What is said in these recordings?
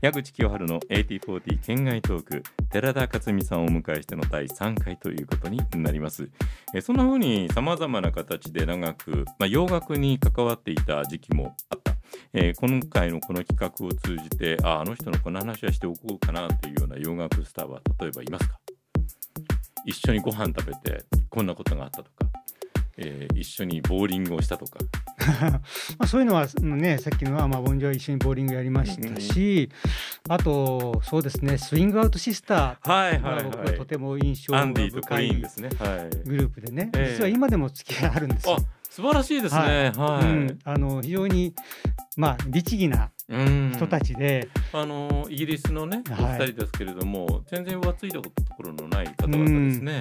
矢口清春の AT40 県外トーク寺田克美さんをお迎えしての第3回ということになります。えそんな風にさまざまな形で長く、まあ、洋楽に関わっていた時期もあった。えー、今回のこの企画を通じてああの人のこの話はしておこうかなというような洋楽スターは例えばいますか？一緒にご飯食べてこんなことがあったとか。えー、一緒にボーリングをしたとか。まあそういうのはねさっきのはまあボンジョは一緒にボーリングやりましたし、うん、あとそうですねスイングアウトシスターはいはい、はい、僕はとても印象深いグループでね、はい、実は今でも付き合いあるんですよ。素晴らしいですね。はい、はい。うん、あの非常にまあ律儀な人たちで、あのイギリスのねお二人ですけれども、全然浮ついたところのない方々ですね。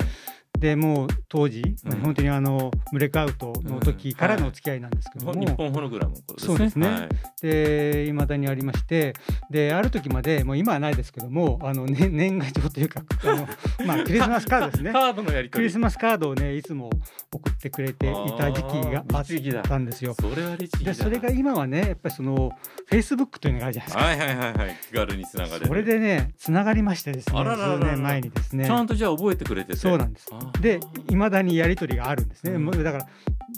でもう当時、うん、本当にあのブレイクアウトの時からのお付き合いなんですけども、うん。はい、日本ホログラム、ね、そうですね、はい、でいまだにありまして。である時までもう今はないですけどもあの、ね、年賀状というかあの、まあ、クリスマスカードですね。カードのやりクリスマスカードをねいつも送ってくれていた時期があったんですよ。それはでそれが今はねやっぱりそのフェイスブックというのがあるじゃないですか。はいはいはいはい、気軽につながれそれでねつながりましてですね数年前にですね。ちゃんとじゃあ覚えてくれて。そうなんです。で今だにやり取りがあるんですね、うん、だから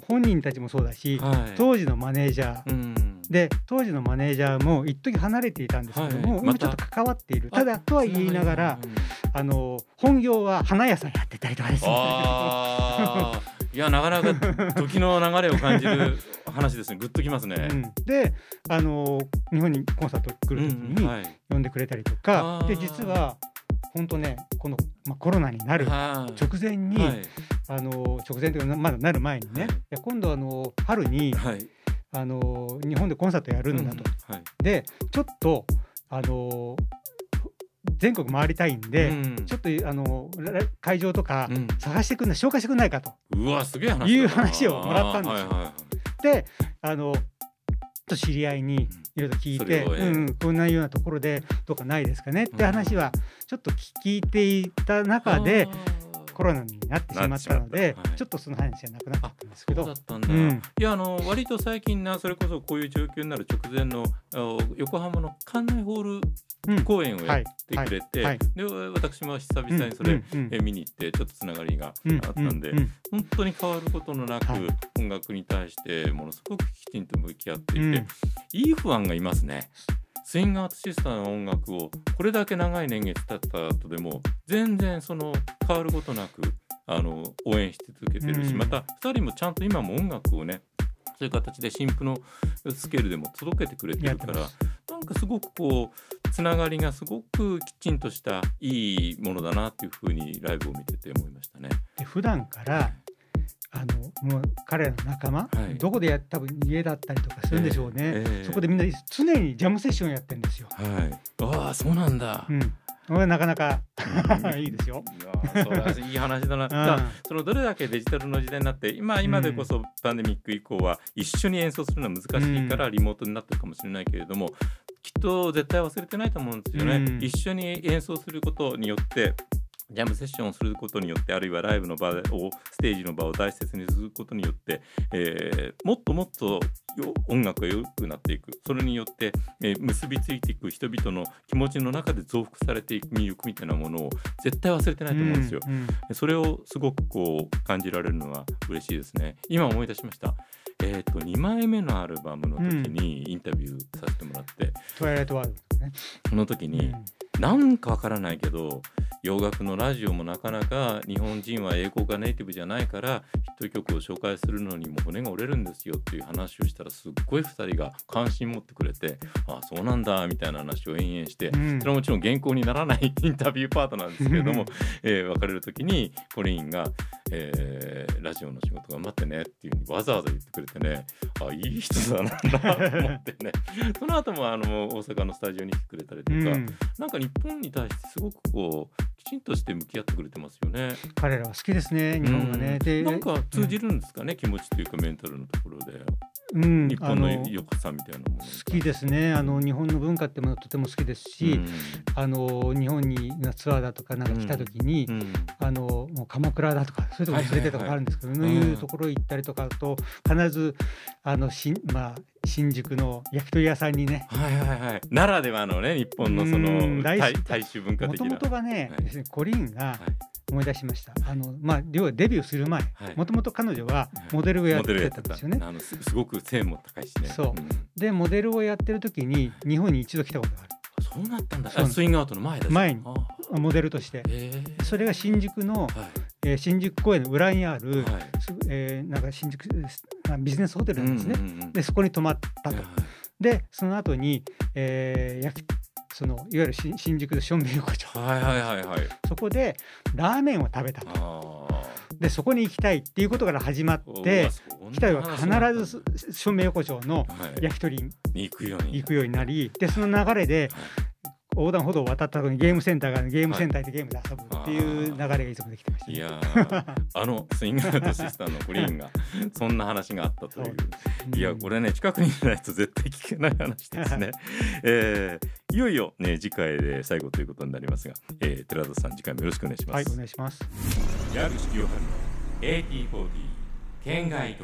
本人たちもそうだし、はい、当時のマネージャー、うん、で当時のマネージャーも一時離れていたんですけども、はい、今ちょっと関わっている。ただとは言いながら、あの本業は花屋さんやってたりとかですね。いやなかなか時の流れを感じる話ですね。グッときますね。うん、で、あの日本にコンサート来る時に呼んでくれたりとか、で実は本当ねこの、まあ、コロナになる直前に、はい、あの直前というかまだなる前にね、はい、いや今度あの春に、はい、あの日本でコンサートやるんだと。うんはい、でちょっとあの全国回りたいんで、うん、ちょっとあの会場とか探してくんない、紹介してくんないかと。うわすげえ話いう話をもらったんですよ。はいはいはい、であのと知り合いにいろいろ聞いて、うん、こんなようなところでどうかないですかねって話はちょっと聞いていた中で、コロナになってしまったので、はい、ちょっとその話じゃなくなったんですけど。だったんだ。うん、いやあの割と最近なそれこそこういう状況になる直前の横浜の館内ホール公演をやってくれて、で私も久々にそれ、え見に行ってちょっとつながりがあったんで、本当に変わることのなく、音楽に対してものすごくきちんと向き合っていて、いい不安がいますね。スイングアートシスターの音楽をこれだけ長い年月経った後でも全然その変わることなくあの応援し続けてるし、うん、また2人もちゃんと今も音楽をねそういう形で新譜のスケールでも届けてくれてるからなんかすごくこうつながりがすごくきちんとしたいいものだなっていうふうにライブを見てて思いましたね。で普段からもう彼らの仲間、はい、どこでや多分家だったりとかするんでしょうね、えーえー、そこでみんな常にジャムセッションやってるんですよ。はい、ああそうなんだ、うん。なかなか いいですよ。いい話だな。だそのどれだけデジタルの時代になって今今でこそパンデミック以降は一緒に演奏するのは難しいからリモートになってるかもしれないけれども、きっと絶対忘れてないと思うんですよね。一緒に演奏することによってジャムセッションをすることによってあるいはライブの場をステージの場を大切にすることによって、えー、もっともっと音楽が良くなっていくそれによって、えー、結びついていく人々の気持ちの中で増幅されていく魅力みたいなものを絶対忘れてないと思うんですよ。うんうん、それをすごくこう感じられるのは嬉しいですね。今思い出しました。えーと、2枚目のアルバムの時にインタビューさせてもらって、トワイライトワールドねその時に、うん、なんかわからないけど洋楽のラジオもなかなか日本人は英語がネイティブじゃないからヒット曲を紹介するのにも骨が折れるんですよっていう話をしたらすっごい2人が関心持ってくれてああそうなんだみたいな話を延々して、うん、それはもちろん原稿にならないインタビューパートなんですけれども、えー、別れる時にコリンが、えー、ラジオの仕事頑張ってねっていうふうにわざわざ言ってくれてねあいい人だなと思ってね。その後もあの大阪のスタジオに来てくれたりとか、うん、なんか日本に対してすごくこうきちんとして向き合ってくれてますよね。彼らは好きですね、日本がね。で、なんか通じるんですかね、気持ちというかメンタルのところで。うん、日本の良さみたいなもの好きですね。あの日本の文化ってものとても好きですし、うん、あの日本にツアーだとかなんか来た時に、うん、あのもう鎌倉だとかそういうところに連れてとかあるんですけど、そういうところ行ったりとかと必ずあのしまあ新宿の焼き鳥屋さんにね、はいはいはい、ならではのね日本のその大大衆文化的なもともとがね、はい、コリンが、思い出しました。あのまあ要はデビューする前、もともと彼女はモデルをやってたんですよね。あのすごく背も高いしね。そう。うん、でモデルをやってる時に日本に一度来たことがある。そうなったんだ。スイングアウトの前だ。前にモデルとして。それが新宿の、はい、えー、新宿公園の裏にある、はい、えー、なんか新宿ビジネスホテルなんですね。うんうんうん、でそこに泊まったと。はい、でその後に、えー、そのいわゆる新宿の正面横丁、はいはいはいはい、そこでラーメンを食べたと。でそこに行きたいっていうことから始まって来たは必ず正面横丁の焼き鳥に行くようになりでその流れで横断歩道を渡った後にゲームセンターがゲームセンターでゲームで遊ぶっていう流れがいつもできてました、ね、いやあのスイングアウトシスターのグリーンがそんな話があったという。いやこれね近くにいないと絶対聞けない話ですね、えー、いよいよね次回で最後ということになりますが、えー、寺田さん次回もよろしくお願いします。はいお願いします。矢口清春の AT40 県外と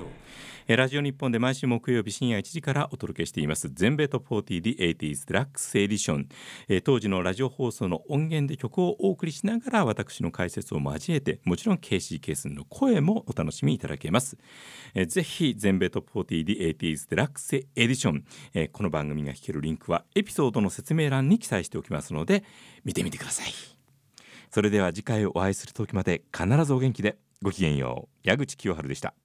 ラジオ日本で毎週木曜日深夜1時からお届けしています。全米トップ40 The 80s デラックスエディション。当時のラジオ放送の音源で曲をお送りしながら私の解説を交えてもちろん KC ケースの声もお楽しみいただけます。ぜひ全米トップ40 The 80s デラックスエディション。この番組が聞けるリンクはエピソードの説明欄に記載しておきますので見てみてください。それでは次回お会いする時まで必ずお元気で。ごきげんよう。矢口清春でした。